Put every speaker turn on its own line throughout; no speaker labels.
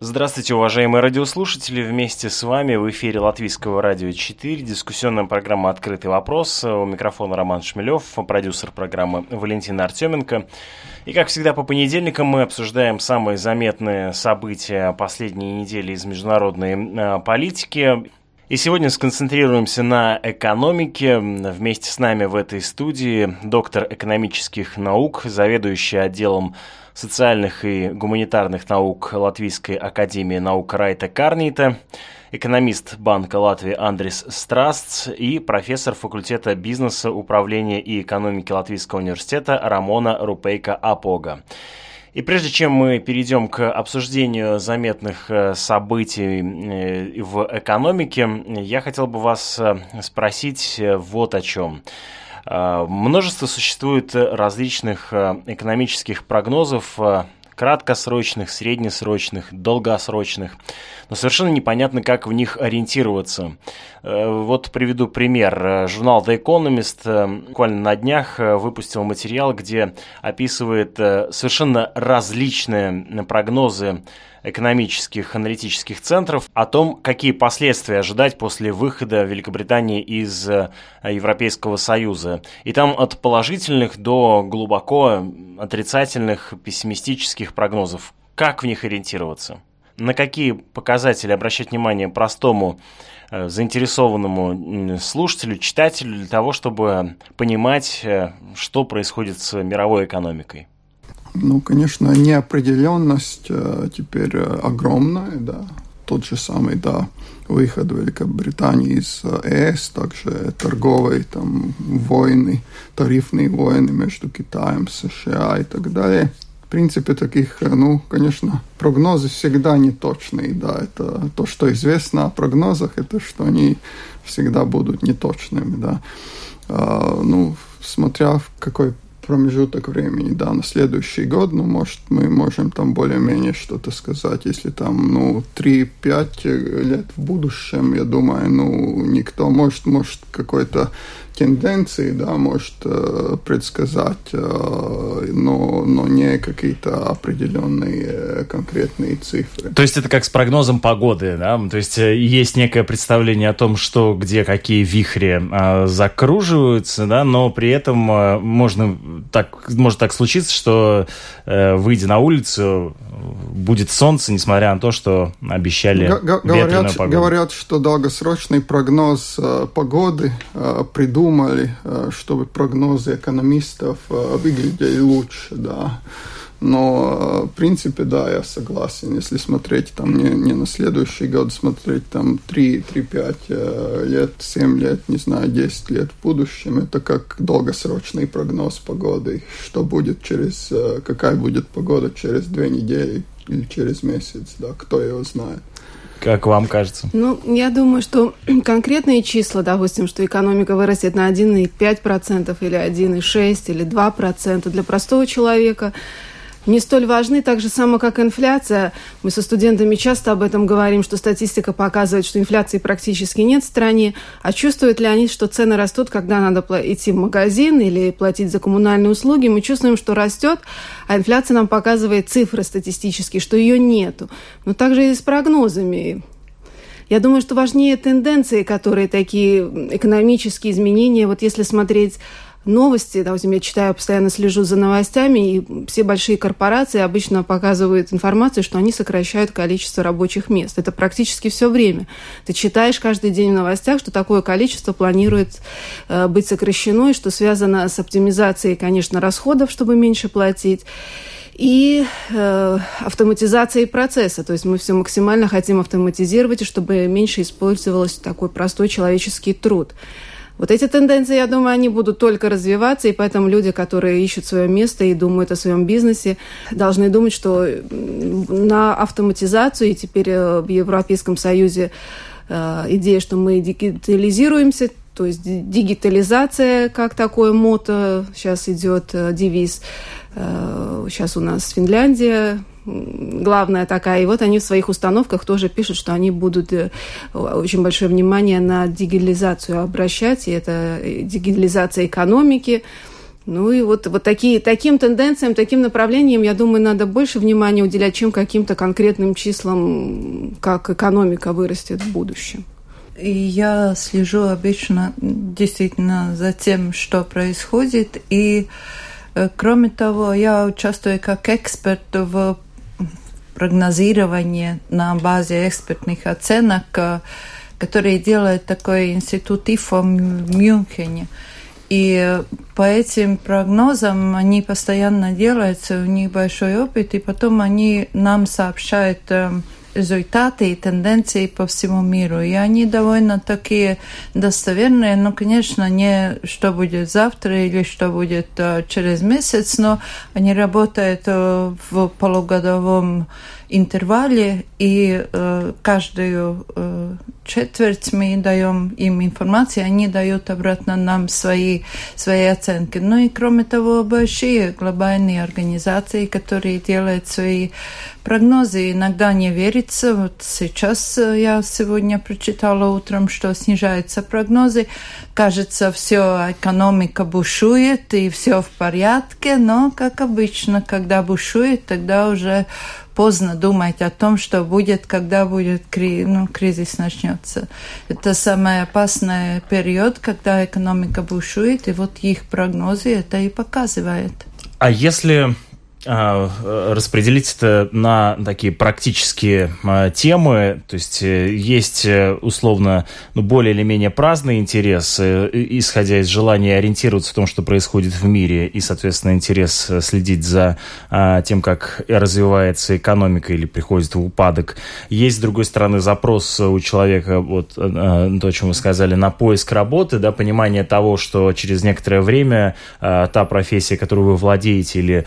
Здравствуйте, уважаемые радиослушатели. Вместе с вами в эфире Латвийского радио 4, дискуссионная программа «Открытый вопрос». У микрофона Роман Шмелев, продюсер программы Валентина Артеменко. И, как всегда, по понедельникам мы обсуждаем самые заметные события последней недели из международной э, политики. И сегодня сконцентрируемся на экономике. Вместе с нами в этой студии доктор экономических наук, заведующий отделом социальных и гуманитарных наук Латвийской академии наук Райта Карнита, экономист Банка Латвии Андрис Страстс и профессор факультета бизнеса, управления и экономики Латвийского университета Рамона Рупейка Апога. И прежде чем мы перейдем к обсуждению заметных э, событий э, в экономике, я хотел бы вас э, спросить вот о чем. Э, множество существует различных э, экономических прогнозов, э, краткосрочных, среднесрочных, долгосрочных, но совершенно непонятно, как в них ориентироваться. Вот приведу пример. Журнал The Economist буквально на днях выпустил материал, где описывает совершенно различные прогнозы экономических аналитических центров о том, какие последствия ожидать после выхода Великобритании из э, Европейского Союза. И там от положительных до глубоко отрицательных, пессимистических прогнозов. Как в них ориентироваться? На какие показатели обращать внимание простому э, заинтересованному слушателю, читателю для того, чтобы понимать, э, что происходит с мировой экономикой?
Ну, конечно, неопределенность э, теперь э, огромная, да. Тот же самый, да, выход Великобритании из э, ЕС, также торговые там войны, тарифные войны между Китаем, США и так далее. В принципе, таких, ну, конечно, прогнозы всегда неточные, да, это то, что известно о прогнозах, это что они всегда будут неточными, да. А, ну, смотря в какой промежуток времени, да, на следующий год, ну, может, мы можем там более-менее что-то сказать, если там, ну, 3-5 лет в будущем, я думаю, ну, никто, может, может, какой-то тенденции, да, может э, предсказать, э, но, но не какие-то определенные э, конкретные цифры.
То есть это как с прогнозом погоды, да? То есть есть некое представление о том, что где какие вихри э, закруживаются, да, но при этом можно так, может так случиться, что выйдя на улицу, будет солнце, несмотря на то, что обещали Г- говорят,
погоду. Говорят, что долгосрочный прогноз э, погоды э, придумали, э, чтобы прогнозы экономистов э, выглядели лучше, да. Но, э, в принципе, да, я согласен. Если смотреть там не, не на следующий год, смотреть там 3-5 э, лет, 7 лет, не знаю, 10 лет в будущем, это как долгосрочный прогноз погоды. Что будет через, э, какая будет погода через две недели или через месяц, да, кто его знает.
Как вам кажется?
Ну, я думаю, что конкретные числа, допустим, что экономика вырастет на 1,5% или 1,6% или 2% для простого человека – не столь важны, так же само, как инфляция. Мы со студентами часто об этом говорим, что статистика показывает, что инфляции практически нет в стране, а чувствуют ли они, что цены растут, когда надо идти в магазин или платить за коммунальные услуги. Мы чувствуем, что растет, а инфляция нам показывает цифры статистические, что ее нету. Но также и с прогнозами. Я думаю, что важнее тенденции, которые такие экономические изменения. Вот если смотреть новости, допустим, я читаю, постоянно слежу за новостями, и все большие корпорации обычно показывают информацию, что они сокращают количество рабочих мест. Это практически все время. Ты читаешь каждый день в новостях, что такое количество планирует э, быть сокращено, и что связано с оптимизацией, конечно, расходов, чтобы меньше платить и э, автоматизацией процесса. То есть мы все максимально хотим автоматизировать, чтобы меньше использовался такой простой человеческий труд. Вот эти тенденции, я думаю, они будут только развиваться, и поэтому люди, которые ищут свое место и думают о своем бизнесе, должны думать, что на автоматизацию, и теперь э, в Европейском Союзе э, идея, что мы дигитализируемся, то есть дигитализация как такое мото сейчас идет э, девиз. Сейчас у нас Финляндия главная такая. И вот они в своих установках тоже пишут, что они будут э, очень большое внимание на дигитализацию обращать, и это э, дигитализация экономики, Ну и вот, вот такие, таким тенденциям, таким направлениям, я думаю, надо больше внимания уделять, чем каким-то конкретным числам, как экономика вырастет в будущем.
Я слежу обычно действительно за тем, что происходит. И э, кроме того, я участвую как эксперт в прогнозировании на базе экспертных оценок, э, которые делает такой институт ИФО в Мюнхене. И по этим прогнозам они постоянно делаются, у них большой опыт, и потом они нам сообщают э, результаты и тенденции по всему миру. И они довольно такие достоверные, но, конечно, не что будет завтра или что будет uh, через месяц, но они работают uh, в полугодовом интервале, и uh, каждую uh, четверть мы даем им информацию, они дают обратно нам свои, свои оценки. Ну и кроме того, большие глобальные организации, которые делают свои прогнозы, иногда не верится. Вот сейчас э, я сегодня прочитала утром, что снижаются прогнозы. Кажется, все экономика бушует и все в порядке, но, как обычно, когда бушует, тогда уже поздно думать о том, что будет, когда будет кри ну, кризис начнется. Это самый опасный период, когда экономика бушует, и вот их прогнозы это и показывает.
А если распределить это на такие практические а, темы, то есть э, есть э, условно ну, более или менее праздный интерес, э, исходя из желания ориентироваться в том, что происходит в мире, и, соответственно, интерес следить за а, тем, как развивается экономика или приходит в упадок. Есть, с другой стороны, запрос у человека, вот то, о чем вы сказали, на поиск работы, да, понимание того, что через некоторое время та профессия, которую вы владеете или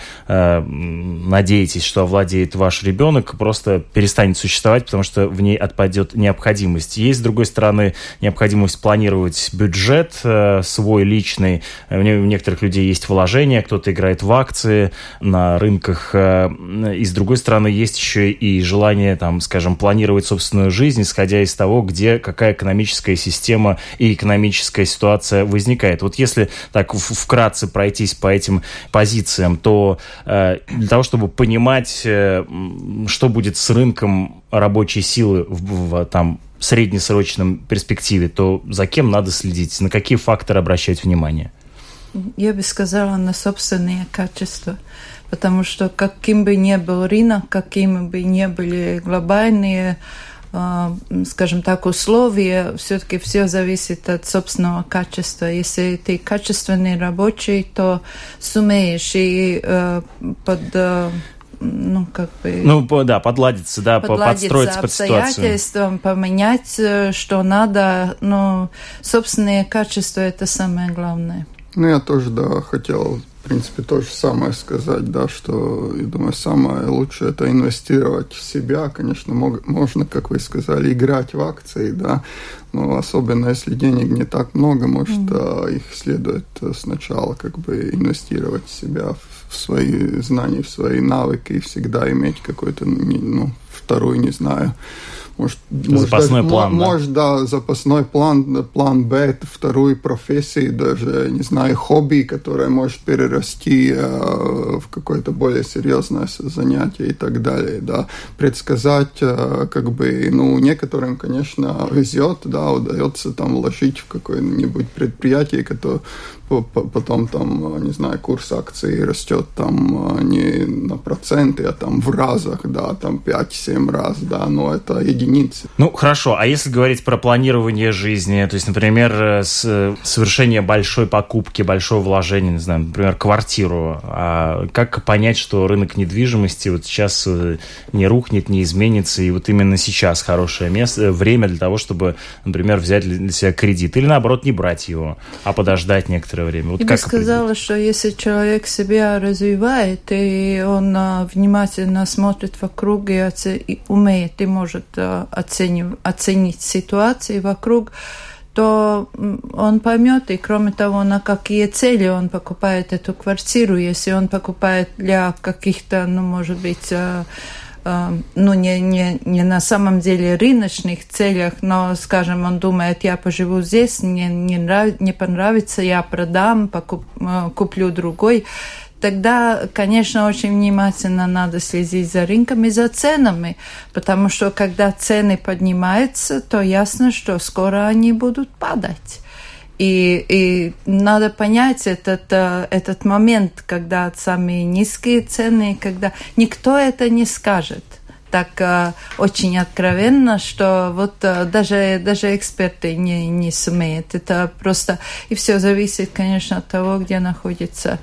надеетесь, что овладеет ваш ребенок, просто перестанет существовать, потому что в ней отпадет необходимость. Есть, с другой стороны, необходимость планировать бюджет э, свой личный. У некоторых людей есть вложения, кто-то играет в акции на рынках. Э, и, с другой стороны, есть еще и желание, там, скажем, планировать собственную жизнь, исходя из того, где какая экономическая система и экономическая ситуация возникает. Вот если так вкратце пройтись по этим позициям, то э, для того, чтобы понимать, э, что будет с рынком рабочей силы в, в там, среднесрочном перспективе, то за кем надо следить, на какие факторы обращать внимание?
Я бы сказала на собственные качества, потому что каким бы ни был рынок, какими бы ни были глобальные скажем так, условия, все-таки все зависит от собственного качества. Если ты качественный рабочий, то сумеешь и э, под э, ну, как бы...
Ну, да, подладиться, да, подладиться подстроиться под ситуацию.
поменять, э, что надо, но собственные качества – это самое главное.
Ну, я тоже, да, хотел в принципе, то же самое сказать, да, что, я думаю, самое лучшее это инвестировать в себя. Конечно, мог, можно, как вы сказали, играть в акции, да, но особенно если денег не так много, может, mm-hmm. их следует сначала как бы инвестировать в себя, в свои знания, в свои навыки и всегда иметь какой-то, ну, второй, не знаю, может,
запасной
может,
план,
да? Может, да, запасной план, план Б, вторую профессию, даже, не знаю, хобби, которое может перерасти э, в какое-то более серьезное занятие и так далее, да. Предсказать, э, как бы, ну, некоторым, конечно, везет, да, удается там вложить в какое-нибудь предприятие, которое потом там, не знаю, курс акций растет там э, не на проценты, а там в разах, да, там 5-7 раз, да, но это единицы.
Ну, хорошо, а если говорить про планирование жизни, то есть, например, э, с, совершение большой покупки, большого вложения, не знаю, например, квартиру, а как понять, что рынок недвижимости вот сейчас э, не рухнет, не изменится, и вот именно сейчас хорошее место, время для того, чтобы, например, взять для себя кредит, или наоборот, не брать его, а подождать некоторое некоторое время. Вот
Я
как
бы сказала, что если человек себя развивает, и он а, внимательно смотрит вокруг и, оце... и умеет и может а, оценив... оценить ситуации вокруг, то он поймет, и кроме того, на какие цели он покупает эту квартиру, если он покупает для каких-то, ну, может быть, а, ну, не, не, не на самом деле рыночных целях, но, скажем, он думает, я поживу здесь, мне не, нрав, не понравится, я продам, покуп, куплю другой, тогда, конечно, очень внимательно надо следить за рынками, за ценами, потому что когда цены поднимаются, то ясно, что скоро они будут падать. И, и надо понять этот, э, этот момент, когда самые низкие цены, когда никто это не скажет так э, очень откровенно, что вот э, даже, даже эксперты не, не сумеют. Это просто... И все зависит, конечно, от того, где находится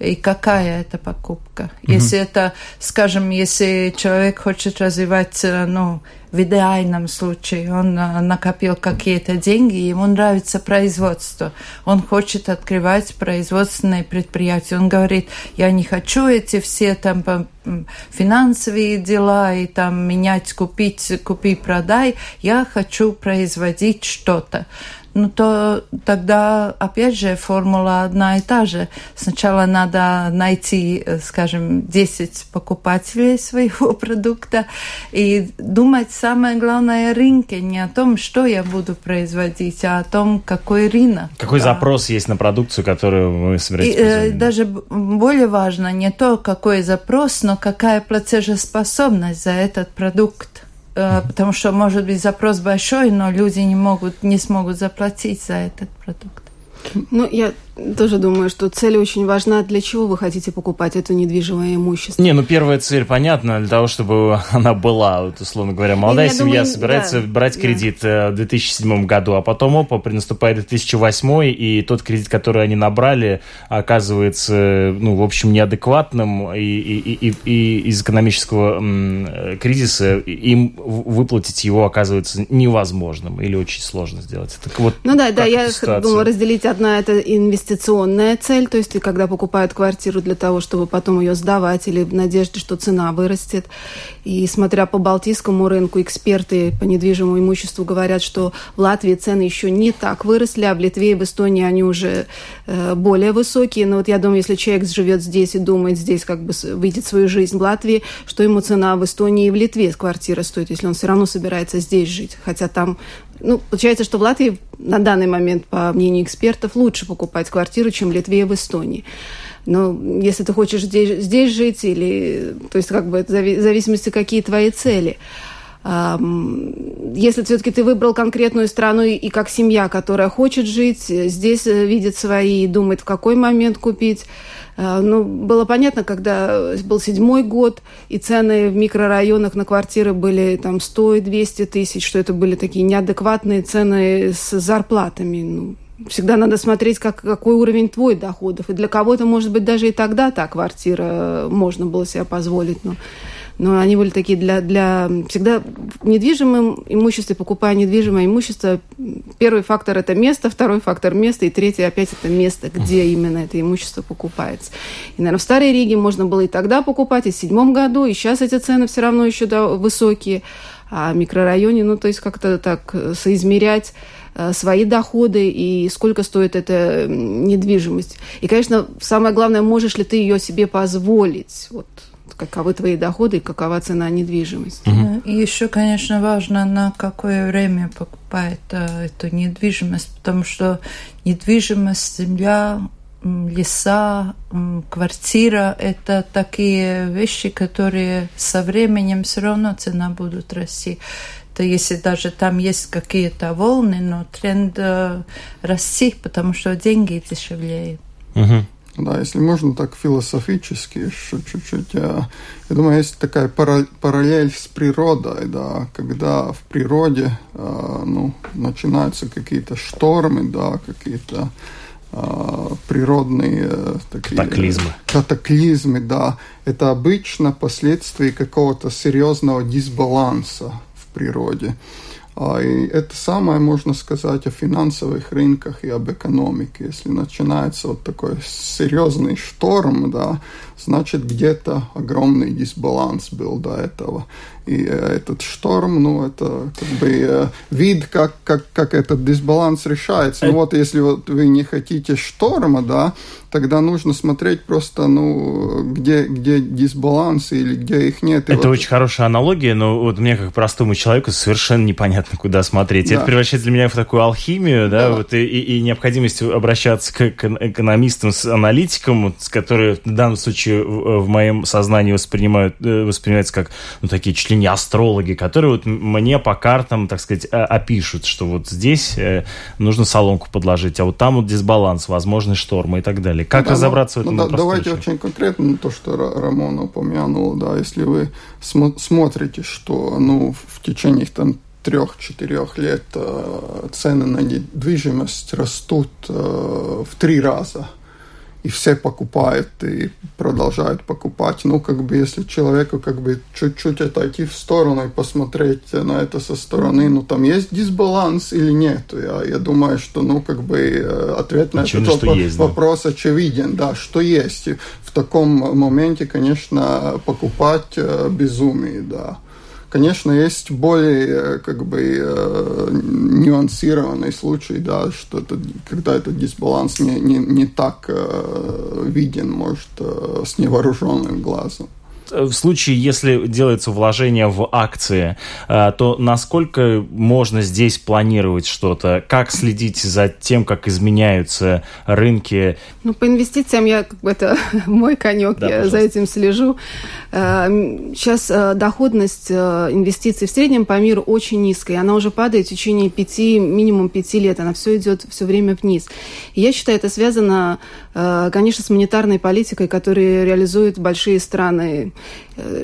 и какая это покупка. Mm-hmm. Если это, скажем, если человек хочет развивать, э, ну, в идеальном случае он э, накопил какие-то деньги, ему нравится производство, он хочет открывать производственные предприятия. Он говорит, я не хочу эти все там финансовые дела и там менять, купить, купи, продай, я хочу производить что-то ну то тогда, опять же, формула одна и та же. Сначала надо найти, э, скажем, 10 покупателей своего продукта и думать самое главное рынке, не о том, что я буду производить, а о том, какой рынок.
Какой да. запрос есть на продукцию, которую вы собираетесь и, э,
Даже более важно не то, какой запрос, но какая платежеспособность за этот продукт. Э, потому что может быть запрос большой, но люди не могут, не смогут заплатить за этот продукт.
Ну, я тоже думаю, что цель очень важна. Для чего вы хотите покупать это недвижимое имущество?
Не, ну первая цель понятна, для того, чтобы она была, вот, условно говоря. Молодая я семья думаю, собирается да, брать кредит да. в 2007 году, а потом, опа, принаступает 2008, и тот кредит, который они набрали, оказывается, ну, в общем, неадекватным, и, и, и, и из экономического м, кризиса им выплатить его оказывается невозможным или очень сложно сделать. Так вот,
ну да, да, я думаю разделить одна это инвестиция инвестиционная цель, то есть когда покупают квартиру для того, чтобы потом ее сдавать или в надежде, что цена вырастет. И смотря по балтийскому рынку, эксперты по недвижимому имуществу говорят, что в Латвии цены еще не так выросли, а в Литве и в Эстонии они уже э, более высокие. Но вот я думаю, если человек живет здесь и думает здесь как бы видит свою жизнь в Латвии, что ему цена в Эстонии и в Литве квартира стоит, если он все равно собирается здесь жить. Хотя там ну, получается, что в Латвии на данный момент, по мнению экспертов, лучше покупать квартиру, чем в Литве и в Эстонии. Но если ты хочешь здесь, здесь жить, или, то есть как бы в зависимости, какие твои цели. Если все-таки ты выбрал конкретную страну и как семья, которая хочет жить, здесь э, видит свои и думает, в какой момент купить, а, ну, было понятно, когда был седьмой год, и цены в микрорайонах на квартиры были там 100 и 200 тысяч, что это были такие неадекватные цены с зарплатами. Ну, всегда надо смотреть, как, какой уровень твой доходов. И для кого-то, может быть, даже и тогда та квартира можно было себе позволить. Но но они были такие для, для... Всегда в недвижимом имуществе, покупая недвижимое имущество, первый фактор – это место, второй фактор – место, и третий опять – это место, где именно это имущество покупается. И, наверное, в Старой Риге можно было и тогда покупать, и в седьмом году, и сейчас эти цены все равно еще да, высокие. А в микрорайоне, ну, то есть как-то так соизмерять э, свои доходы и сколько стоит эта недвижимость. И, конечно, самое главное, можешь ли ты ее себе позволить. Вот каковы твои доходы и какова цена недвижимости.
Угу. И еще, конечно, важно, на какое время покупает а, эту недвижимость, потому что недвижимость, земля, леса, квартира – это такие вещи, которые со временем все равно цена будут расти. То если даже там есть какие-то волны, но тренд э, расти, потому что деньги дешевлеют.
Угу. Да, если можно так философически чуть-чуть. Я, я думаю, есть такая параллель с природой, да, когда в природе э, ну, начинаются какие-то штормы, да, какие-то э, природные э, такие
катаклизмы.
катаклизмы, да. Это обычно последствия какого-то серьезного дисбаланса в природе. А, и это самое можно сказать о финансовых рынках и об экономике. Если начинается вот такой серьезный шторм, да, значит где-то огромный дисбаланс был до этого. И э, этот шторм, ну, это как бы э, вид, как, как, как этот дисбаланс решается. Ну вот, если вот вы не хотите шторма, да, тогда нужно смотреть просто, ну, где, где дисбалансы или где их нет.
И это вот... очень хорошая аналогия, но вот мне, как простому человеку, совершенно непонятно, куда смотреть. Да. Это превращается для меня в такую алхимию, да, да. вот и, и, и необходимость обращаться к экономистам, с аналитикам, с которые в данном случае в, в моем сознании воспринимают, э, воспринимаются как, ну, такие ли не астрологи, которые вот мне по картам, так сказать, опишут, что вот здесь э, нужно соломку подложить, а вот там вот дисбаланс, возможны штормы и так далее. Как ну, разобраться
да,
в
этом? Ну, да, давайте очень конкретно то, что Рамон упомянул, да, если вы см смотрите, что, ну, в течение там трех-четырех лет э, цены на недвижимость растут э, в три раза – и все покупают и продолжают покупать. Ну, как бы, если человеку как бы чуть-чуть отойти в сторону и посмотреть на это со стороны, ну, там есть дисбаланс или нет? Я, я думаю, что, ну, как бы, э, ответ на
Очевидно,
этот вопрос,
есть,
да? вопрос очевиден, да, что есть. И в таком моменте, конечно, покупать э, безумие, да. Конечно, есть более э, как бы э, нюансированный случай, да, что это, когда этот дисбаланс не, не, не так э, виден, может, с невооруженным глазом
в случае, если делается вложение в акции, э, то насколько можно здесь планировать что-то? Как следить за тем, как изменяются рынки?
Ну, по инвестициям я, как бы, это мой конек, да, я пожалуйста. за этим слежу. Сейчас э, э, доходность инвестиций в среднем по миру очень низкая. Она уже падает в течение пяти, минимум пяти лет. Она все идет все время вниз. И я считаю, это связано, конечно, с монетарной политикой, которую реализуют большие страны Э,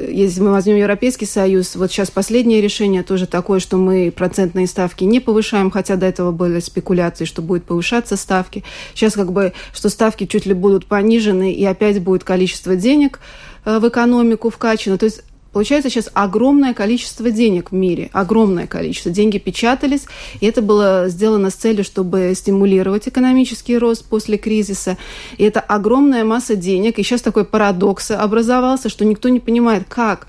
если мы возьмем Европейский Союз, вот сейчас последнее решение тоже такое, что мы процентные ставки не повышаем, хотя до этого были спекуляции, что будет повышаться ставки. Сейчас как бы, что ставки чуть ли будут понижены, и опять будет количество денег э, в экономику вкачано. То есть Получается сейчас огромное количество денег в мире, огромное количество. Деньги печатались, и это было сделано с целью, чтобы стимулировать экономический рост после кризиса. И это огромная масса денег. И сейчас такой парадокс образовался, что никто не понимает, как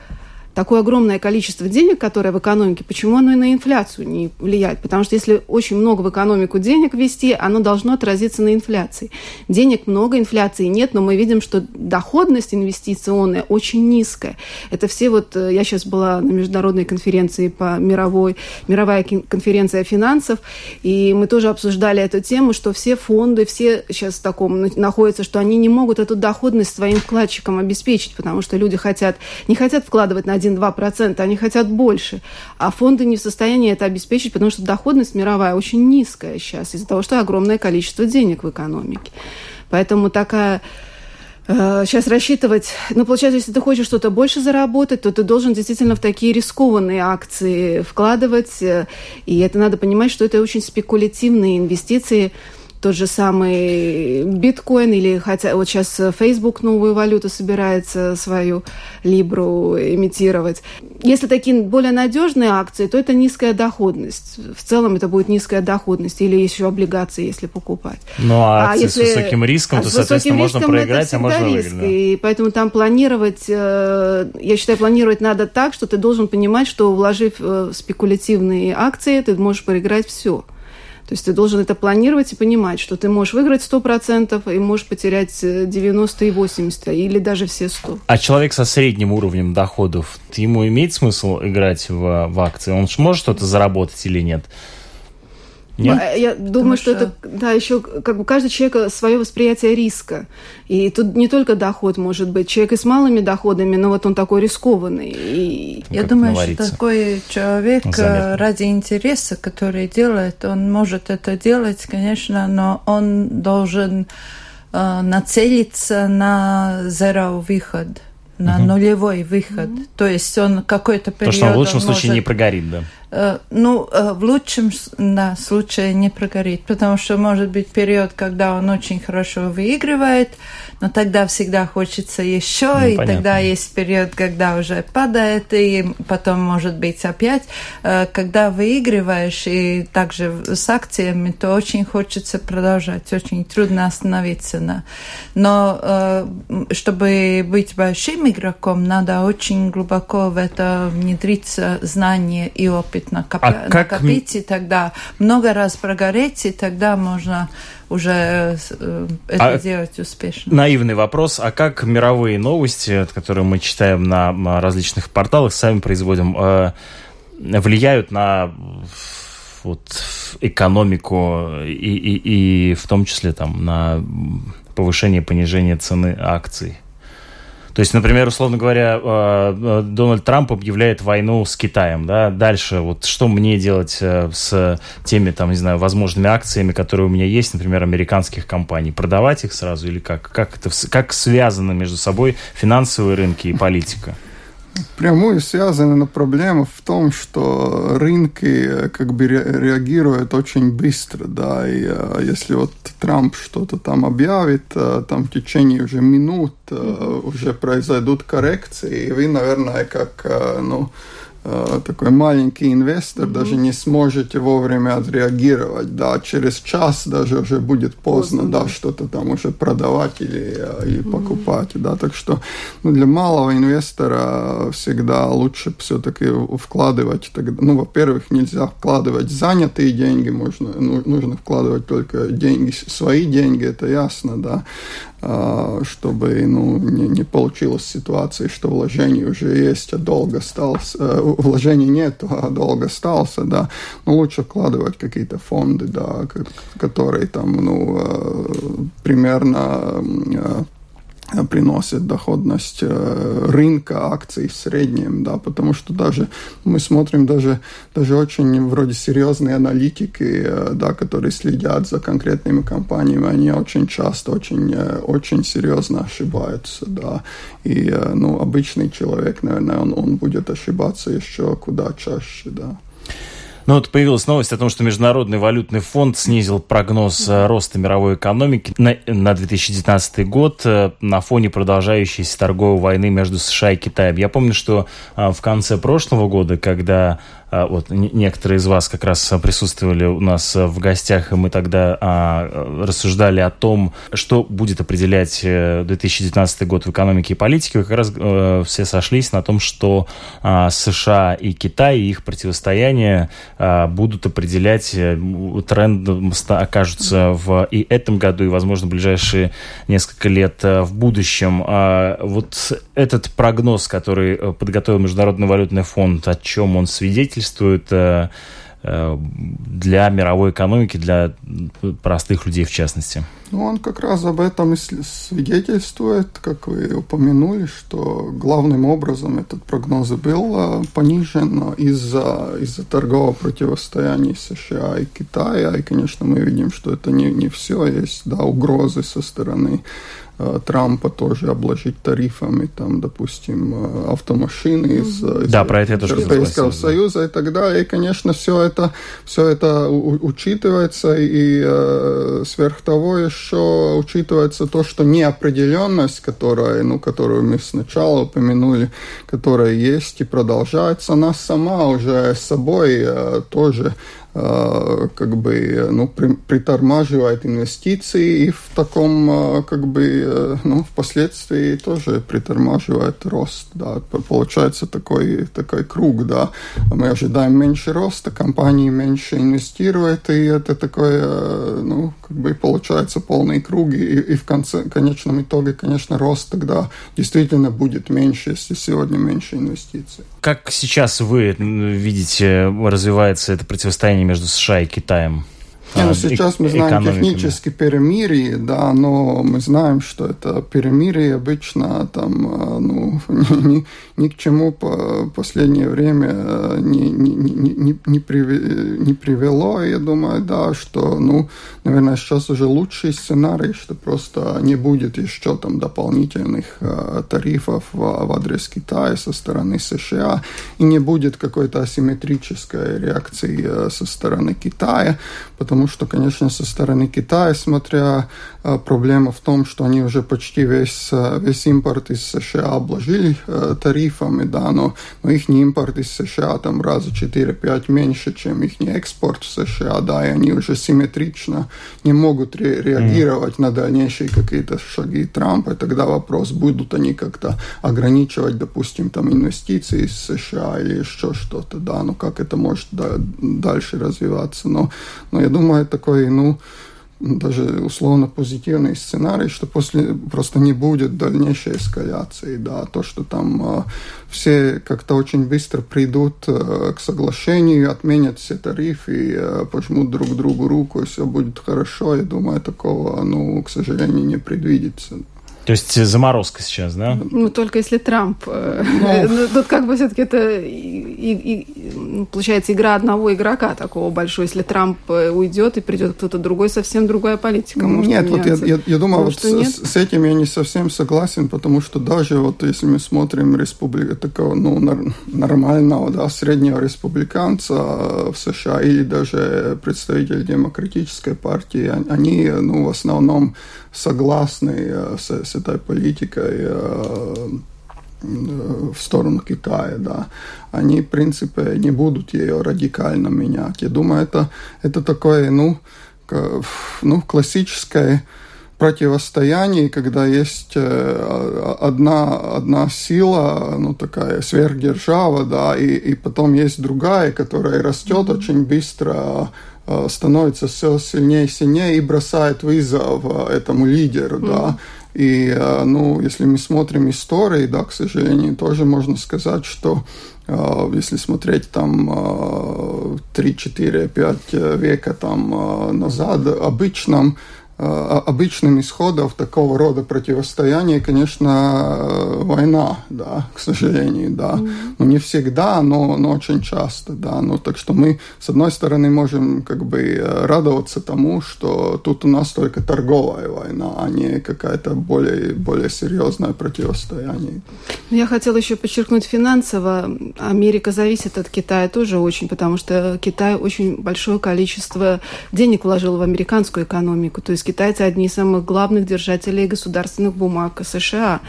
такое огромное количество денег, которое в экономике, почему оно и на инфляцию не влияет? Потому что если очень много в экономику денег ввести, оно должно отразиться на инфляции. Денег много, инфляции нет, но мы видим, что доходность инвестиционная очень низкая. Это все вот, э, я сейчас была на международной конференции по мировой, мировая конференция финансов, и мы тоже обсуждали эту тему, что все фонды, все сейчас в таком находятся, что они не могут эту доходность своим вкладчикам обеспечить, потому что люди хотят, не хотят вкладывать на 1-2%, они хотят больше. А фонды не в состоянии это обеспечить, потому что доходность мировая очень низкая сейчас из-за того, что огромное количество денег в экономике. Поэтому такая сейчас э, рассчитывать, ну, получается, если ты хочешь что-то больше заработать, то ты должен действительно в такие рискованные акции вкладывать, э, и это надо понимать, что это очень спекулятивные инвестиции, тот же самый биткоин или хотя вот сейчас Facebook новую валюту собирается свою либру имитировать. Если такие более надежные акции, то это низкая доходность. В целом это будет низкая доходность или еще облигации, если покупать.
Ну а, а если, с высоким риском, а то, соответственно, можно проиграть, а можно риск, выиграть. Да.
И поэтому там планировать, э, я считаю, планировать надо так, что ты должен понимать, что вложив в спекулятивные акции, ты можешь проиграть все. То есть ты должен это планировать и понимать, что ты можешь выиграть 100% и можешь потерять 90 э, и 80, или даже все 100.
А человек со средним уровнем доходов, ему имеет смысл играть в, в акции? Он может что-то заработать или нет?
Нет? А, я думаю, Потому что, что это, да, еще как бы каждый человек свое восприятие риска. И тут не только доход может быть. Человек и с малыми доходами, но вот он такой рискованный. И...
Я думаю, что такой человек э, Заметно. ради интереса, который делает, он может это делать, конечно, но он должен э, нацелиться на zero выход на угу. нулевой выход. Угу. То есть он какой-то период...
То, что он в лучшем случае может... не прогорит, да?
Э, ну, э, в лучшем да, случае не прогорит, потому что может быть период, когда он очень хорошо выигрывает, но тогда всегда хочется еще, ну, и понятно. тогда есть период, когда уже падает, и потом может быть опять. Э, когда выигрываешь, и также с акциями, то очень хочется продолжать, очень трудно остановиться. На. Но чтобы быть большим игроком, надо очень глубоко в это внедриться знания и опыт опыт накоп... а накопить, и тогда много раз прогореть, и тогда можно уже э, это а делать успешно.
Наивный вопрос. А как мировые новости, которые мы читаем на различных порталах, сами производим, э, влияют на вот, экономику и, и, и в том числе там, на повышение понижение цены акций? То есть, например, условно говоря, э, э, Дональд Трамп объявляет войну с Китаем, да, дальше вот что мне делать э, с теми, там, не знаю, возможными акциями, которые у меня есть, например, американских компаний, продавать их сразу или как? Как это, как связаны между собой финансовые рынки и политика?
Прямую связаны на проблему в том, что рынки как бы реагируют очень быстро, да, и если вот Трамп что-то там объявит, там в течение уже минут уже произойдут коррекции, и вы, наверное, как, ну, Э, такой маленький инвестор mm-hmm. даже не сможете вовремя отреагировать, да, через час даже уже будет поздно, поздно да, да, что-то там уже продавать или, э, или mm-hmm. покупать, да, так что ну, для малого инвестора всегда лучше все-таки вкладывать, тогда, ну, во-первых, нельзя вкладывать занятые деньги, можно, ну, нужно вкладывать только деньги, свои деньги, это ясно, да, чтобы ну, не, не получилась ситуация, что вложений уже есть, а долг остался, э, вложений нет, а долг остался, да, но лучше вкладывать какие-то фонды, да, которые там, ну, э, примерно э, приносит доходность э, рынка акций в среднем, да, потому что даже мы смотрим даже, даже очень вроде серьезные аналитики, э, да, которые следят за конкретными компаниями, они очень часто очень, э, очень серьезно ошибаются, да, и, ну, обычный человек, наверное, он, он будет ошибаться еще куда чаще, да.
Ну вот появилась новость о том, что Международный валютный фонд снизил прогноз э, роста мировой экономики на, на 2019 год э, на фоне продолжающейся торговой войны между США и Китаем. Я помню, что э, в конце прошлого года, когда вот некоторые из вас как раз присутствовали у нас в гостях, и мы тогда а, рассуждали о том, что будет определять 2019 э, год в экономике и политике. Вы как раз э, все сошлись на том, что а, США и Китай и их противостояние будут определять э, тренд, окажутся в и этом году, и, возможно, ближайшие несколько лет в будущем. Вот этот прогноз, который подготовил Международный валютный фонд, о чем он свидетельствует, свидетельствует э, э, для мировой экономики, для простых людей в частности.
Ну, он как раз об этом и свидетельствует, как вы упомянули, что главным образом этот прогноз был э, понижен из-за из торгового противостояния США и Китая. И, конечно, мы видим, что это не, не все, есть да, угрозы со стороны Трампа тоже обложить тарифами, там, допустим, э, автомашины из, из
да, про это я тоже
Европейского Союза и так далее. И, конечно, все это, все это учитывается, и э, сверх того еще учитывается то, что неопределенность, которая, ну, которую мы сначала упомянули, которая есть и продолжается, она сама уже собой э, тоже Э, как бы, ну, при, притормаживает инвестиции и в таком, э, как бы, э, ну, впоследствии тоже притормаживает рост, да, получается такой, такой круг, да, мы ожидаем меньше роста, компании меньше инвестируют, и это такой, ну, как бы получается полный круг, и, и в конце, конечном итоге, конечно, рост тогда действительно будет меньше, если сегодня меньше инвестиций.
Как сейчас вы видите, развивается это противостояние между США и Китаем?
Не, ну, сейчас мы знаем технически перемирие, да, но мы знаем, что это перемирие обычно там, а, ну, ни, ни к чему по последнее время а, не, не, не, не, привело, не привело, я думаю, да, что, ну, наверное, сейчас уже лучший сценарий, что просто не будет еще там дополнительных э, тарифов в, в адрес Китая со стороны США, и не будет какой-то асимметрической реакции э, со стороны Китая, потому что, конечно, со стороны Китая, смотря проблема в том, что они уже почти весь, э, весь импорт из США обложили э, тарифами, да, но, но их импорт из США там раза 4-5 меньше, чем их экспорт в США, да, и они уже симметрично не могут ре реагировать mm. на дальнейшие какие-то шаги Трампа, и тогда вопрос, будут они как-то ограничивать, допустим, там инвестиции из США или еще что-то, да, ну как это может да, дальше развиваться, но, но я думаю, такой, ну, даже условно позитивный сценарий, что после просто не будет дальнейшей эскаляции, да, то, что там э, все как-то очень быстро придут э, к соглашению, отменят все тарифы, э, пожмут друг другу руку, и все будет хорошо, я думаю, такого, ну, к сожалению, не предвидится.
То есть заморозка сейчас, да?
Ну, только если Трамп. Э, ну, ну, тут как бы все-таки это и, и, ну, получается игра одного игрока такого большой. Если Трамп э, уйдет и придет кто-то другой, совсем другая политика может
Нет, вот я, я, я думаю, вот с, с этим я не совсем согласен, потому что даже вот если мы смотрим республика такого ну, нормального, да, среднего республиканца в США или даже представитель демократической партии, они ну, в основном согласны э, с, с этой политикой э, в сторону Китая, да, они, в принципе, не будут ее радикально менять. Я думаю, это, это такое, ну, ну, классическое противостояние, когда есть э, одна, одна сила, ну, такая сверхдержава, да, и, и потом есть другая, которая растет очень быстро, Э, становится все сильнее и сильнее и бросает вызов э, этому лидеру, mm-hmm. да. И, э, ну, если мы смотрим истории, да, к сожалению, тоже можно сказать, что если смотреть там 3, 4, 5 века там назад, обычном Э, обычным исходом такого рода противостояния, конечно, э, война, да, к сожалению, да. Mm-hmm. Ну, не всегда, но, но очень часто, да. Ну, так что мы, с одной стороны, можем как бы радоваться тому, что тут у нас только торговая война, а не какая-то более, более серьезное противостояние.
Я хотела еще подчеркнуть финансово. Америка зависит от Китая тоже очень, потому что Китай очень большое количество денег вложил в американскую экономику. То есть китайцы одни из самых главных держателей государственных бумаг США.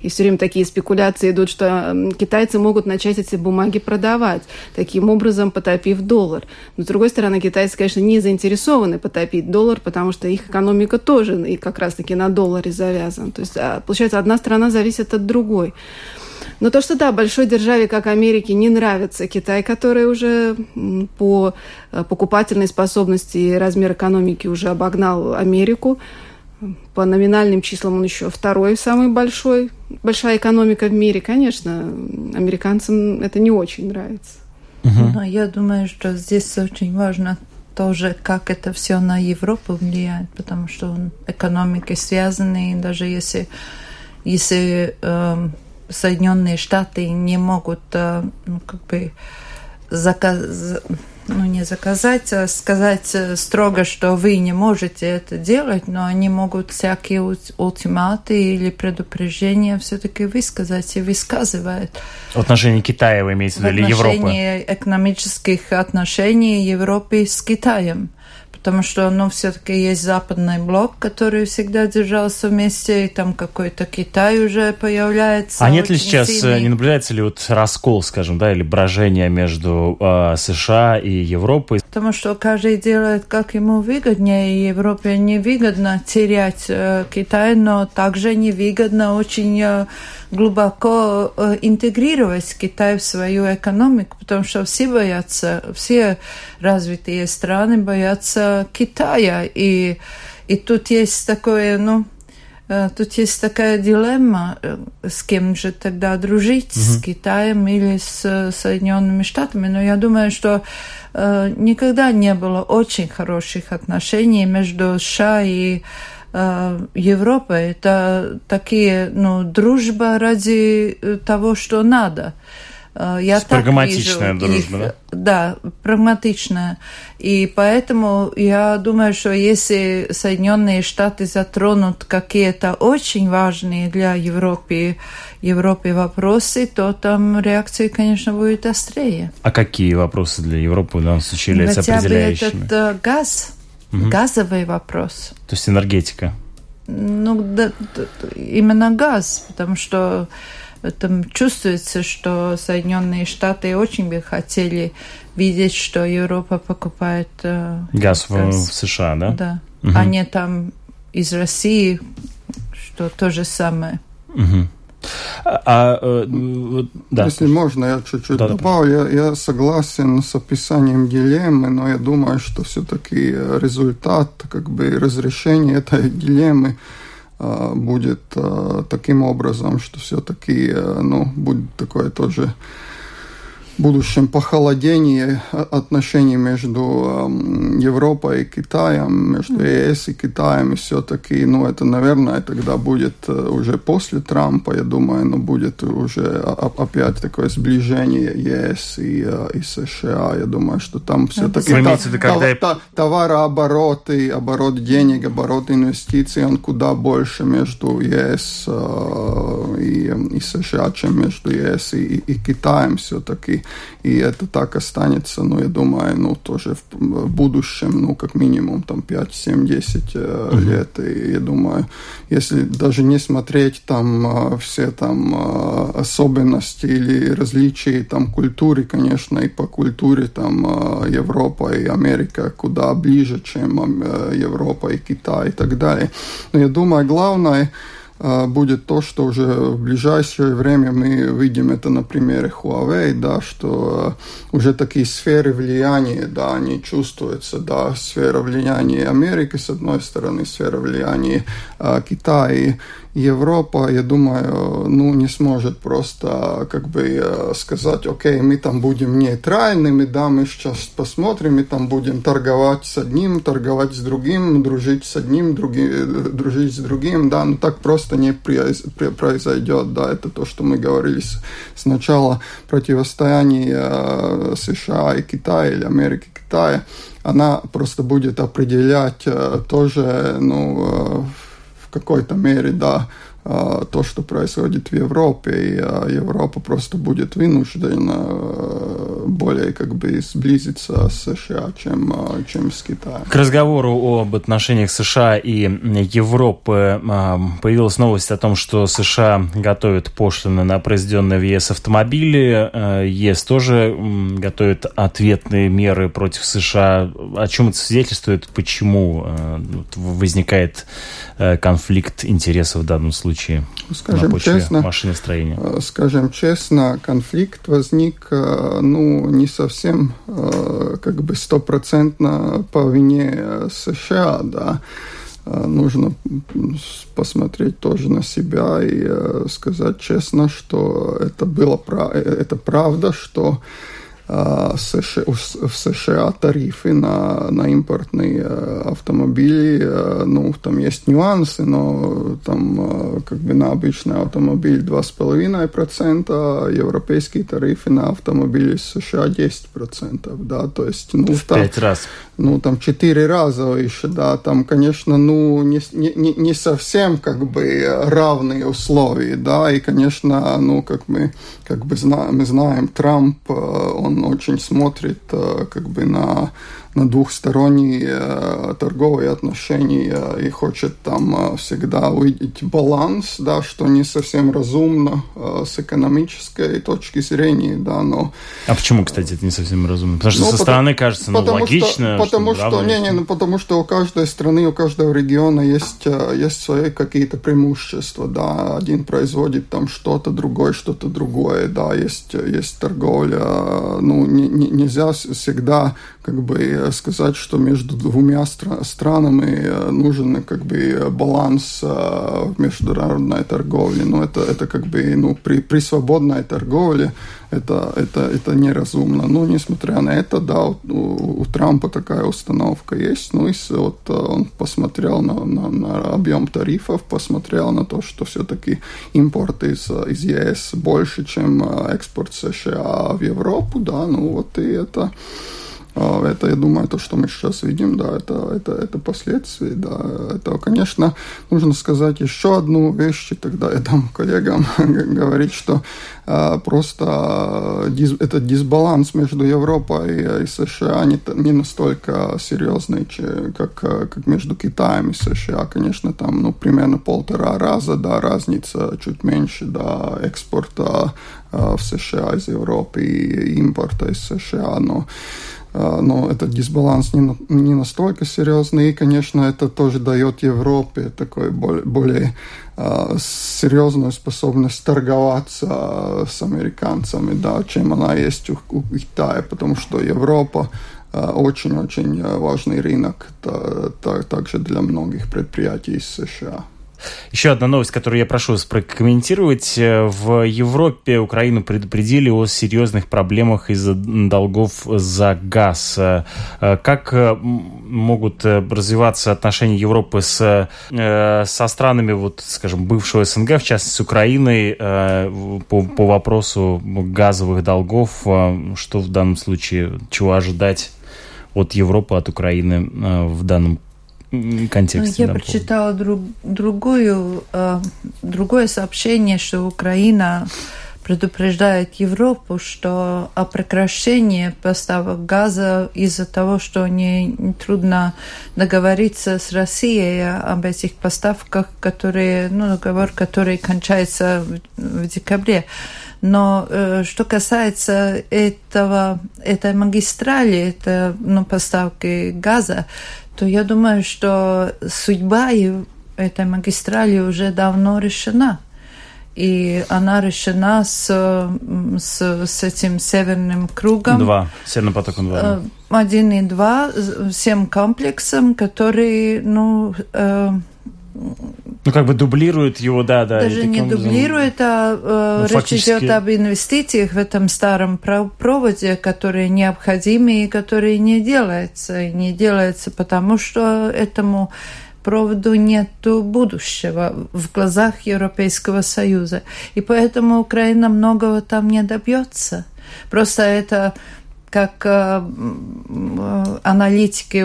И все время такие спекуляции идут, что китайцы могут начать эти бумаги продавать, таким образом потопив доллар. Но, с другой стороны, китайцы, конечно, не заинтересованы потопить доллар, потому что их экономика тоже и как раз-таки на долларе завязана. То есть, а, получается, одна страна зависит от другой. Но то, что да, большой державе, как Америке, не нравится Китай, который уже по э, покупательной способности и размер экономики уже обогнал Америку. По номинальным числам он еще второй самый большой, большая экономика в мире. Конечно, американцам это не очень нравится.
Но я думаю, что здесь очень важно тоже, как это все на Европу влияет, потому что экономики связаны, и даже если, если э, Соединенные Штаты не могут, э, ну, как бы, заказ, ну, не заказать, а сказать э, строго, что вы не можете это делать, но они могут всякие ультиматы или предупреждения все-таки высказать и высказывают.
В отношении Китая вы имеете в виду или Европы? В
отношении экономических отношений Европы с Китаем потому что, ну, все-таки есть западный блок, который всегда держался вместе, и там какой-то Китай уже появляется.
А нет ли сейчас, э, сильный. не наблюдается ли вот раскол, скажем, да, или брожение между э, США и Европой?
Потому что каждый делает, как ему выгоднее, и Европе невыгодно терять э, Китай, но также невыгодно очень э, глубоко э, интегрировать Китай в свою экономику, потому что все боятся, все развитые страны боятся Китая. И, и тут есть такое, ну, Тут есть такая дилемма, с кем же тогда дружить, угу. с Китаем или с Соединенными Штатами. Но я думаю, что никогда не было очень хороших отношений между США и Европой. Это такие, ну, дружба ради того, что надо.
Э, я так прагматичная вижу дружба, их,
да? Да, прагматичная. И поэтому я думаю, что если Соединенные Штаты затронут какие-то очень важные для Европы, Европы вопросы, то там реакция, конечно, будет острее.
А какие вопросы для Европы в данном случае являются
Хотя
определяющими?
бы этот газ, угу. газовый вопрос.
То есть энергетика?
Ну, да, именно газ, потому что там чувствуется, что Соединенные Штаты очень бы хотели видеть, что Европа покупает
э, газ, газ. В, в США, да?
Да. Угу. А не там из России, что то же самое.
Угу. А, а, э,
да. Если можно, я чуть-чуть да, добавлю. Я, я согласен с описанием дилеммы, но я думаю, что все-таки результат, как бы разрешение этой дилеммы а, будет а, таким образом, что все-таки э, ну, будет такое тоже будущем похолодении отношений между Европой и Китаем, между ЕС и Китаем, и все-таки, ну, это, наверное, тогда будет э, уже после Трампа, я думаю, но будет уже опять такое сближение ЕС и, э, и США. Я думаю, что там все-таки
та, когда...
та, товарооборот и оборот денег, оборот инвестиций, он куда больше между ЕС э, и, и США, чем между ЕС и, и Китаем все-таки и это так останется, ну, я думаю, ну, тоже в будущем, ну, как минимум, там, 5, 7, 10 uh-huh. лет, и я думаю, если даже не смотреть там э, все там э, особенности или различия там культуры, конечно, и по культуре там Европа и Америка куда ближе, чем Европа и Китай и так далее. Но я думаю, главное, будет то, что уже в ближайшее время мы видим это на примере Huawei, да, что а, уже такие сферы влияния, да, они чувствуются, да, сфера влияния Америки с одной стороны, сфера влияния э, Китая Европа, я думаю, ну, не сможет просто как бы сказать, окей, мы там будем нейтральными, да, мы сейчас посмотрим, мы там будем торговать с одним, торговать с другим, дружить с одним, други, дружить с другим, да, но так просто не произойдет, да, это то, что мы говорили сначала, противостояние э, США и Китая или Америки и Китая, она просто будет определять тоже, ну, какой-то мере, да, то, что происходит в Европе, и а, Европа просто будет вынуждена а, более как бы сблизиться с США, чем, чем с Китаем.
К разговору об отношениях США и Европы появилась новость о том, что США готовят пошлины на произведенные в ЕС автомобили. ЕС тоже готовит ответные меры против США. О чем это свидетельствует? Почему возникает конфликт интересов в данном случае? Случае
скажем на честно,
машиностроения?
Э, скажем честно, конфликт возник э, ну, не совсем э, как бы стопроцентно по вине США, да. Нужно посмотреть тоже на себя и сказать честно, что это было это правда, что в США тарифы на, на импортные автомобили, ну, там есть нюансы, но там как бы на обычный автомобиль 2,5%, а европейские тарифы на автомобили США 10%, да, то есть, ну,
в там, 5 раз.
Ну, там 4 раза еще, да, там, конечно, ну, не, не, не совсем как бы равные условия, да, и, конечно, ну, как мы, как бы зна мы знаем, Трамп, он он очень смотрит э, как бы на на двухсторонние э, торговые отношения и хочет там э, всегда увидеть баланс, да, что не совсем разумно э, с экономической точки зрения, да, но...
А почему, кстати, это не совсем разумно? Потому что ну, со потому, стороны кажется, ну, потому логично.
Что, потому что, что не, не, ну, потому что у каждой страны, у каждого региона есть, есть свои какие-то преимущества, да, один производит там что-то, другой что-то другое, да, есть, есть торговля, ну, не, не, нельзя всегда как бы сказать, что между двумя стра- странами нужен как бы баланс в международной торговле. Но это, это как бы ну, при, при свободной торговле это, это, это неразумно. Но несмотря на это, да, у, у Трампа такая установка есть. Ну и вот он посмотрел на, на, на объем тарифов, посмотрел на то, что все-таки импорт из, из ЕС больше, чем экспорт США в Европу, да, ну вот и это это, я думаю, то, что мы сейчас видим, да, это, это, это последствия, да. Это, конечно, нужно сказать еще одну вещь, и тогда я дам коллегам говорить, что а, просто дис, этот дисбаланс между Европой и США не, не настолько серьезный, как, как между Китаем и США. Конечно, там, ну, примерно полтора раза, да, разница чуть меньше, да, экспорта а, в США из Европы и импорта из США, но а, но этот дисбаланс не, не настолько серьезный, и, конечно, это тоже дает Европе такой более, более uh, серьезную способность торговаться с американцами, да, чем она есть у, у Китая, потому что Европа очень-очень важный рынок та, та, также для многих предприятий из США.
Еще одна новость, которую я прошу вас прокомментировать. В Европе Украину предупредили о серьезных проблемах из-за долгов за газ. Как могут развиваться отношения Европы с, со странами, вот, скажем, бывшего СНГ, в частности, с Украиной, по, по вопросу газовых долгов? Что в данном случае, чего ожидать от Европы, от Украины в данном контексте.
Я прочитала друг, другую, э, другое сообщение, что Украина предупреждает Европу, что о прекращении поставок газа из-за того, что не трудно договориться с Россией об этих поставках, которые, ну, договор, который кончается в, в декабре. Но э, что касается этого, этой магистрали, это ну, поставки газа, то я думаю, что судьба этой магистрали уже давно решена. И она решена с, с, с этим северным кругом.
Два. Северным потоком два.
Э, один и два, всем комплексом, который, ну, э,
ну, как бы дублирует его, да, да.
Даже не дублирует, а э, ну, речь фактически... идет об инвестициях в этом старом проводе, которые необходимы и которые не делаются. И не делаются потому, что этому проводу нет будущего в глазах Европейского Союза. И поэтому Украина многого там не добьется. Просто это как э, аналитики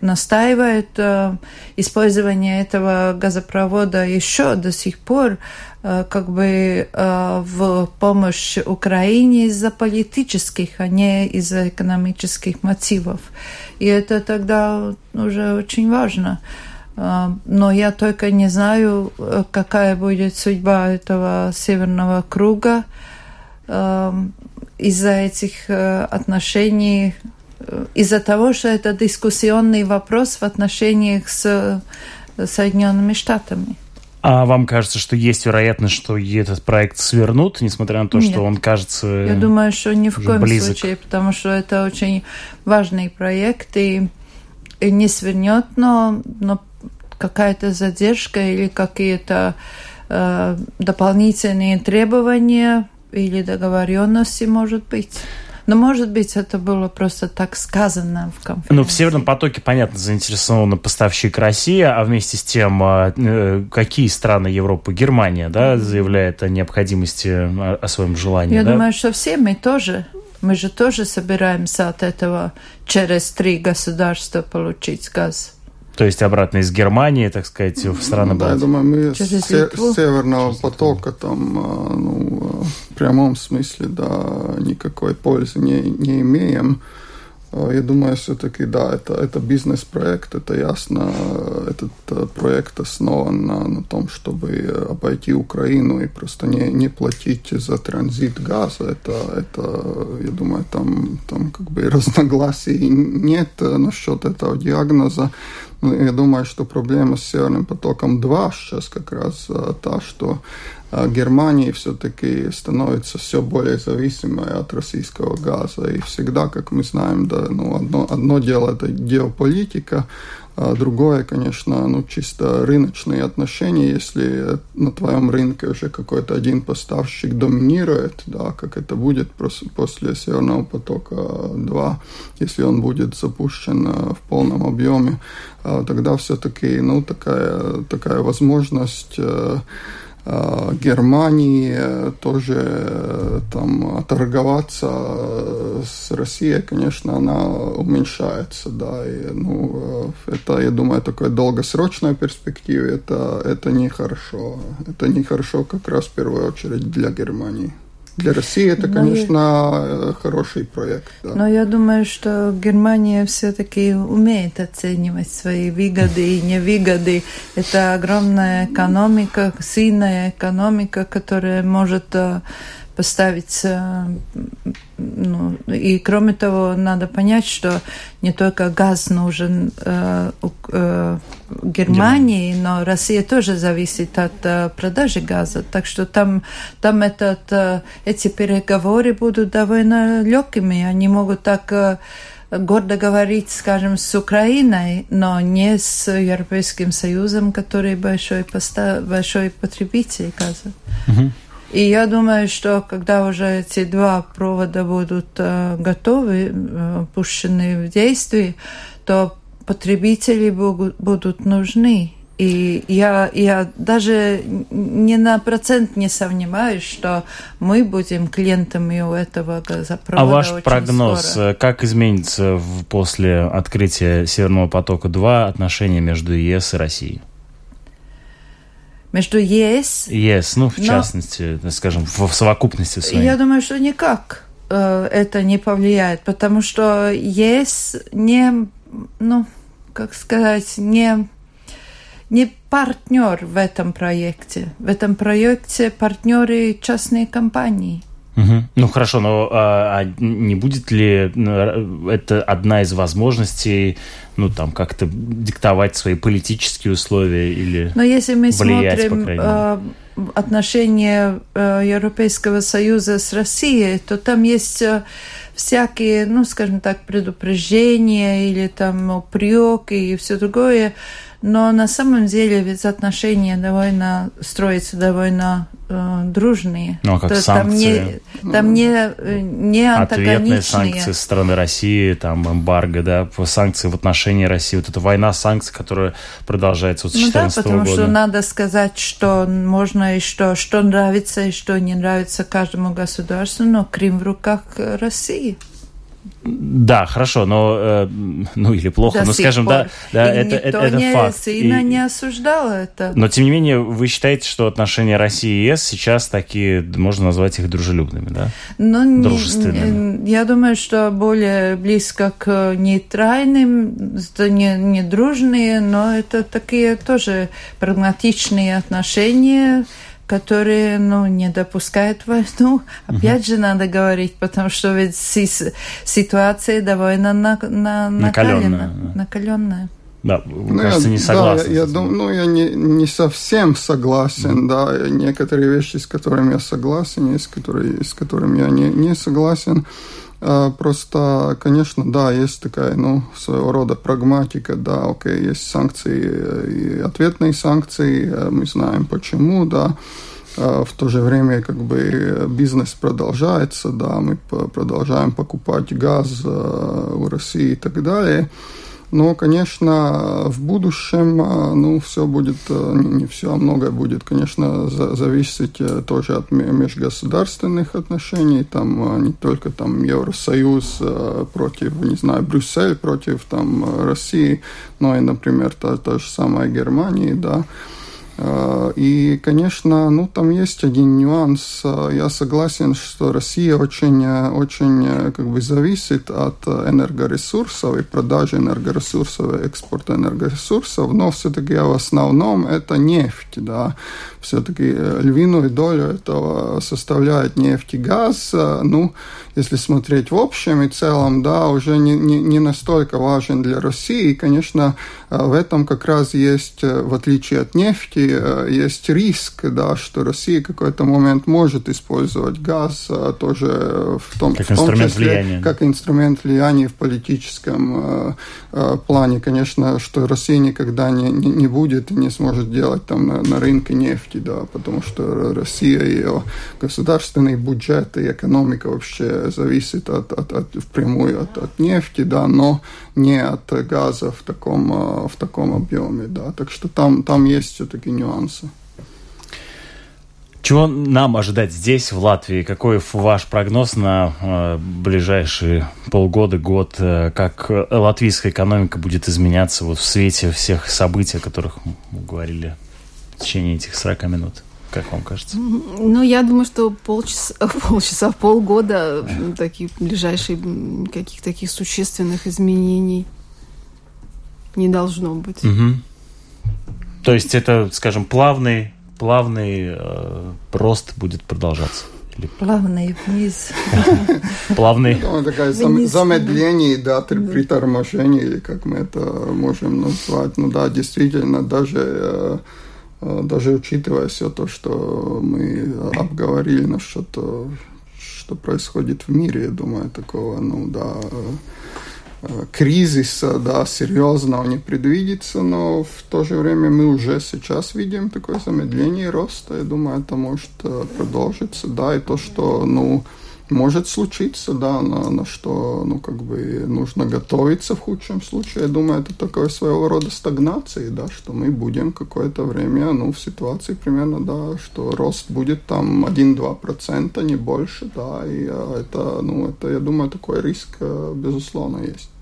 настаивают, э, использование этого газопровода еще до сих пор э, как бы в помощь Украине из-за политических, а не из-за экономических мотивов. И это тогда уже очень важно. Но я только не знаю, какая будет судьба этого северного круга из-за этих э, отношений, э, из-за того, что это дискуссионный вопрос в отношениях с э, Соединенными Штатами.
А вам кажется, что есть вероятность, что этот проект свернут, несмотря на то, Нет. что он кажется
Я думаю, что ни в коем близок. случае, потому что это очень важный проект и, и не свернет, но, но какая-то задержка или какие-то э, дополнительные требования или договоренности, может быть. Но, может быть, это было просто так сказано в конференции.
Ну, в Северном потоке, понятно, заинтересована поставщик Россия, а вместе с тем, а, э, какие страны Европы? Германия, да, заявляет о необходимости, о своем желании,
Я
да?
думаю, что все мы тоже. Мы же тоже собираемся от этого через три государства получить газ.
То есть обратно из Германии, так сказать, в страны
Да, я думаю, мы с, с Северного Через потока там, а, ну, в прямом смысле, да, никакой пользы не, не имеем. А, я думаю, все-таки, да, это, это бизнес-проект, это ясно. Этот э, проект основан на, на том, чтобы обойти Украину и просто не, не платить за транзит газа. Это, это, я думаю, там, там как бы разногласий нет насчет этого диагноза. Я думаю, что проблема с Северным потоком 2 сейчас как раз та, что Германия все-таки становится все более зависимой от российского газа. И всегда, как мы знаем, да, ну, одно, одно дело это геополитика, а другое, конечно, ну, чисто рыночные отношения, если на твоем рынке уже какой-то один поставщик доминирует, да, как это будет после Северного потока-2, если он будет запущен в полном объеме, а тогда все-таки ну, такая, такая возможность э, Э, Германии э, тоже э, там торговаться с Россией, конечно, она уменьшается, да, и, ну, это, я думаю, такой долгосрочной перспективе, это, это нехорошо, это нехорошо как раз в первую очередь для Германии. Для России это, Но конечно, я... хороший проект. Да.
Но я думаю, что Германия все-таки умеет оценивать свои выгоды и невыгоды. Это огромная экономика, сильная экономика, которая может поставить... Ну, и кроме того, надо понять, что не только газ нужен э, э, Германии, но Россия тоже зависит от э, продажи газа. Так что там, там этот, э, эти переговоры будут довольно легкими. Они могут так э, гордо говорить, скажем, с Украиной, но не с Европейским Союзом, который большой, поста большой потребитель газа. Угу. И я думаю, что когда уже эти два провода будут э, готовы, э, пущены в действие, то потребители будут, нужны. И я, я даже не на процент не сомневаюсь, что мы будем клиентами у этого газопровода.
А ваш прогноз,
скоро.
Э, как изменится после открытия Северного потока-2 отношения между ЕС и Россией?
Между ЕС...
ЕС, ну, в но, частности, скажем, в, в совокупности своей.
Я думаю, что никак э, это не повлияет, потому что ЕС не, ну, как сказать, не, не партнер в этом проекте. В этом проекте партнеры частные компании –
Угу. Ну хорошо, но а, а не будет ли это одна из возможностей, ну там как-то диктовать свои политические условия или
Но если мы влиять, смотрим э, отношения э, Европейского Союза с Россией, то там есть э, всякие, ну скажем так, предупреждения или там упреки и все другое. Но на самом деле ведь отношения довольно строятся довольно э, дружные.
Ну, а как То санкции?
Там не, там не, э, не
Ответные санкции со стороны России, там эмбарго, да, санкции в отношении России. Вот эта война санкций, которая продолжается вот с 2014
ну, да, потому что надо сказать, что можно и что, что нравится и что не нравится каждому государству, но Крым в руках России.
Да, хорошо, но э, ну или плохо, До но скажем, пор. да, да,
и
это,
это,
это
не,
факт.
Сильно и, не осуждала это.
Но тем не менее, вы считаете, что отношения России и ЕС сейчас такие, можно назвать их дружелюбными, да?
Ну, Дружественными. Я думаю, что более близко к нейтральным, не, не дружные, но это такие тоже прагматичные отношения которые ну, не допускают войну. Опять угу. же надо говорить, потому что ведь ситуация довольно на, на, накаленная. накаленная.
Да, ну, кажется, я, не согласен.
Да, я, я думаю, ну, я не, не совсем согласен, mm. да, некоторые вещи, с которыми я согласен, есть которые, с которыми я не, не согласен. А, просто, конечно, да, есть такая, ну, своего рода прагматика, да, окей, есть санкции и ответные санкции, э, мы знаем почему, да, в то же время как бы бизнес продолжается, да, мы продолжаем покупать газ э, у России и так далее. Но, конечно, в будущем, а, ну, все будет, э, не все, а многое будет, конечно, зависеть э, тоже от межгосударственных отношений, там не только там Евросоюз э, против, не знаю, Брюссель против там России, но и, например, та, та же самая Германия, да, Э, и, конечно, ну, там есть один нюанс. Э, я согласен, что Россия очень, э, очень как бы зависит от энергоресурсов и продажи энергоресурсов, и экспорта энергоресурсов, но все-таки в основном это нефть, да. Все-таки львиную долю этого составляет нефть и газ. Ну, если смотреть в общем и целом, да, уже не, не, не настолько важен для России. И, конечно, в этом как раз есть, в отличие от нефти, э, есть риск, да, что Россия в какой-то момент может использовать газ тоже в том,
как
в том
инструмент
числе,
влияния.
как инструмент влияния в политическом э, плане. Конечно, что Россия никогда не, не, не будет и не сможет делать там на, на рынке нефти, да, потому что Россия, ее государственный бюджет и экономика вообще зависит от, от, от, впрямую от, от нефти, да, но не от газа в таком, в таком объеме, да. Так что там, там есть все-таки нюансы.
Чего нам ожидать здесь, в Латвии? Какой ваш прогноз на э, ближайшие полгода, год? Э, как латвийская экономика будет изменяться вот в свете всех событий, о которых мы говорили в течение этих 40 минут? Как вам кажется?
Ну, я думаю, что полчаса, полчаса полгода таких ближайших каких таких существенных изменений не должно быть.
Угу. То есть это, скажем, плавный, плавный э, рост будет продолжаться.
Или... Плавный вниз.
Плавный.
Ну, такое замедление, да, приторможение, или как мы это можем назвать. Ну да, действительно, даже э, даже учитывая все то, что мы обговорили насчет того, что происходит в мире, я думаю, такого, ну да, кризиса, да, серьезного не предвидится, но в то же время мы уже сейчас видим такое замедление роста. Я думаю, это может э, продолжиться, да, и то, что, ну, может случиться, да, на, на что, ну, как бы нужно готовиться в худшем случае. Я думаю, это такое своего рода стагнации, да, что мы будем какое-то время, ну, в ситуации примерно, да, что рост будет там 1-2%, не больше, да, и э, это, ну, это, я думаю, такой риск, э, безусловно, есть.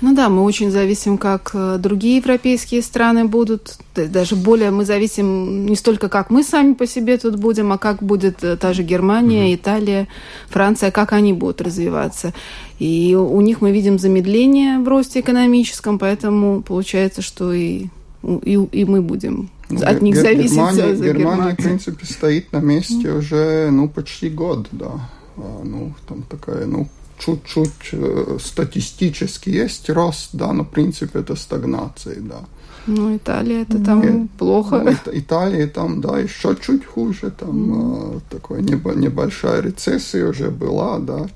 Ну да, мы очень зависим, как э, другие европейские страны будут. Даже более мы зависим не столько, как мы сами по себе тут будем, а как будет э, та же Германия, Италия, Франция, как они будут развиваться. И у них мы видим замедление в росте экономическом, поэтому получается, что и, и, и мы будем ну, от них зависеть.
Германия, Германия, в принципе, стоит на месте уже ну, почти год, да. А, ну, там такая, ну, чуть-чуть э, статистически есть рост, да, но принципе это стагнация, да.
Ну, Италия это там и, плохо.
Ну, Италия там, да, еще чуть хуже, там mm. э, такая небольшая рецессия уже была, да.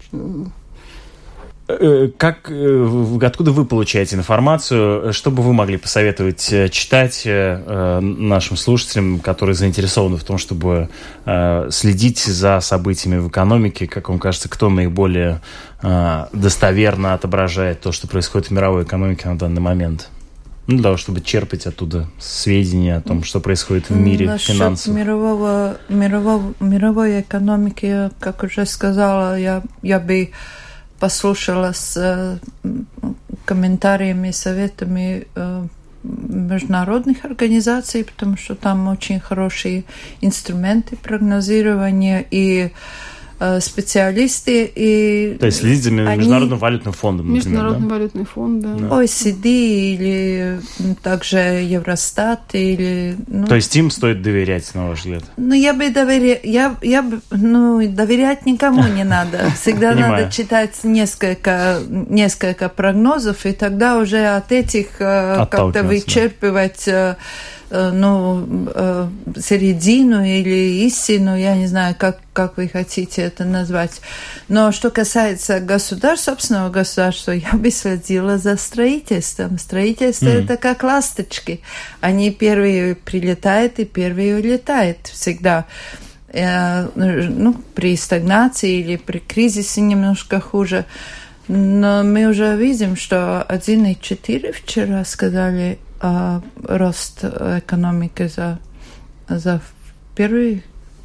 Э, как, э, откуда вы получаете информацию? Что бы вы могли посоветовать э, читать нашим слушателям, которые заинтересованы в том, чтобы следить за событиями в экономике? Как вам кажется, кто наиболее достоверно отображает то, что происходит в мировой экономике на данный момент? Ну, для того, чтобы черпать оттуда сведения о том, что происходит в мире
Насчет
финансов.
Мирового, мирового, мировой экономики, как уже сказала, я, я бы послушала с э, комментариями, советами э, международных организаций, потому что там очень хорошие инструменты прогнозирования и Э, специалисты и...
То есть следить за Международным они... валютным фондом,
например, Международный да? валютный фонд, да. да.
OECD или также Евростат или...
Ну... То есть им стоит доверять, на ваш взгляд?
Ну, я бы доверяла... Я, я бы... Ну, доверять никому не надо. Всегда надо читать несколько, несколько прогнозов, и тогда уже от этих э, как-то вычерпывать да Э, ну, э, середину или истину, я не знаю, как, как вы хотите это назвать. Но что касается государства, собственного государства, я бы следила за строительством. Строительство mm. это как ласточки. Они первые прилетают и первые улетают всегда э, ну, при стагнации или при кризисе немножко хуже. Но мы уже видим, что 1,4 вчера сказали а, рост экономики за, за первый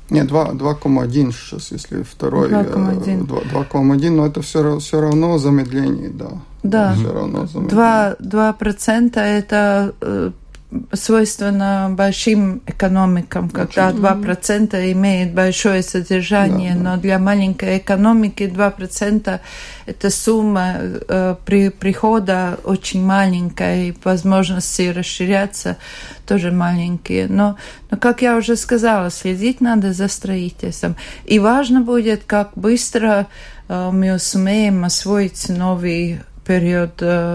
нет, 2,1 сейчас, если второй 2,1, 2,1 но это все, все равно замедление, да.
Да, все равно замедление. 2, 2% это э, свойственно большим экономикам, когда Очень. 2% имеет большое содержание, да, да. но для маленькой экономики 2% это сумма э, при, прихода очень маленькая, и возможности расширяться тоже маленькие. Но, но, как я уже сказала, следить надо за строительством. И важно будет, как быстро э, мы сумеем освоить новый период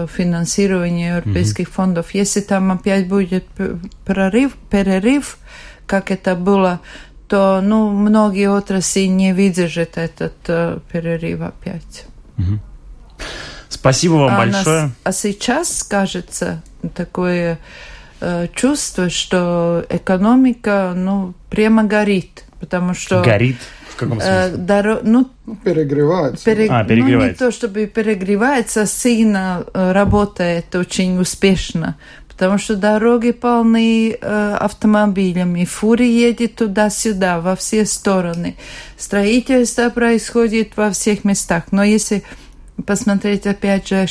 финансирования европейских mm-hmm. фондов. Если там опять будет прорыв, перерыв, как это было, то ну, многие отрасли не выдержат этот э, перерыв опять.
Угу. Спасибо вам а большое.
Нас, а сейчас, кажется, такое э, чувство, что экономика ну, прямо горит, потому что...
Горит? В каком э, смысле? Э,
доро... ну,
перегревается.
Перег... А, перегревается. Ну, не то, чтобы перегревается, сильно э, работает очень успешно потому что дороги полны э, автомобилями, фуры едет туда-сюда, во все стороны. Строительство происходит во всех местах. Но если посмотреть опять же,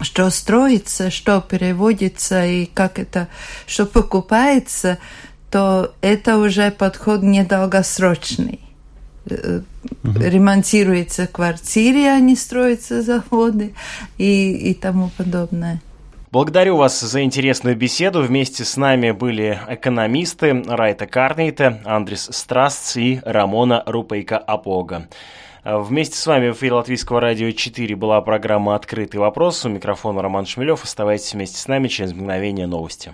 что строится, что переводится и как это, что покупается, то это уже подход недолгосрочный. Угу. Ремонтируются квартиры, а не строятся заводы и, и тому подобное.
Благодарю вас за интересную беседу. Вместе с нами были экономисты Райта Карнейта, Андрис Страстс и Рамона Рупейка Апога. Вместе с вами в эфире Латвийского радио 4 была программа «Открытый вопрос». У микрофона Роман Шмелев. Оставайтесь вместе с нами через мгновение новости.